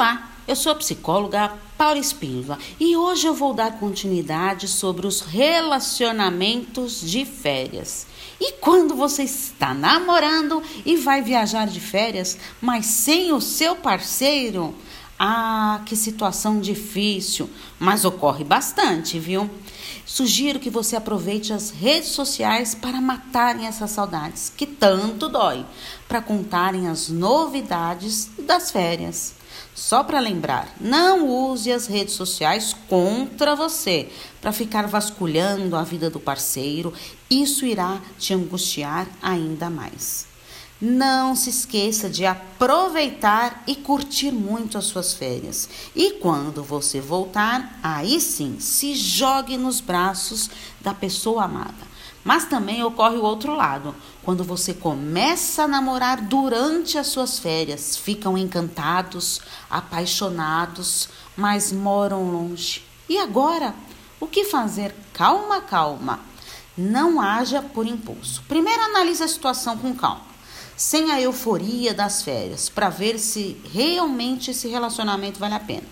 Olá, eu sou a psicóloga Paula Espíndola e hoje eu vou dar continuidade sobre os relacionamentos de férias. E quando você está namorando e vai viajar de férias, mas sem o seu parceiro? Ah, que situação difícil, mas ocorre bastante, viu? Sugiro que você aproveite as redes sociais para matarem essas saudades que tanto dói, para contarem as novidades das férias. Só para lembrar, não use as redes sociais contra você para ficar vasculhando a vida do parceiro. Isso irá te angustiar ainda mais. Não se esqueça de aproveitar e curtir muito as suas férias. E quando você voltar, aí sim, se jogue nos braços da pessoa amada. Mas também ocorre o outro lado. Quando você começa a namorar durante as suas férias, ficam encantados, apaixonados, mas moram longe. E agora? O que fazer? Calma, calma. Não haja por impulso. Primeiro analise a situação com calma, sem a euforia das férias, para ver se realmente esse relacionamento vale a pena.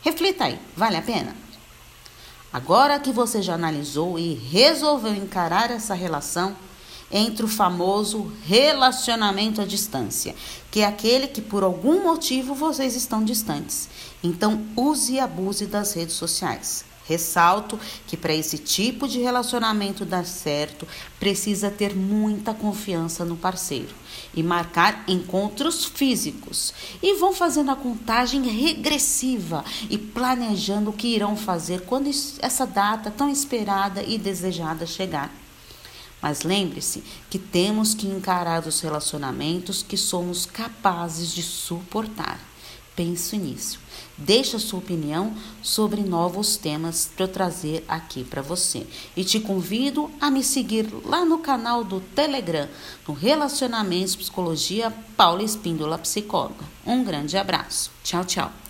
Reflita aí, vale a pena? Agora que você já analisou e resolveu encarar essa relação, entre o famoso relacionamento à distância, que é aquele que por algum motivo vocês estão distantes. Então, use e abuse das redes sociais. Ressalto que para esse tipo de relacionamento dar certo, precisa ter muita confiança no parceiro e marcar encontros físicos. E vão fazendo a contagem regressiva e planejando o que irão fazer quando essa data tão esperada e desejada chegar. Mas lembre-se que temos que encarar os relacionamentos que somos capazes de suportar. Pense nisso. Deixe a sua opinião sobre novos temas para eu trazer aqui para você. E te convido a me seguir lá no canal do Telegram, no Relacionamentos Psicologia Paula Espíndola Psicóloga. Um grande abraço. Tchau, tchau.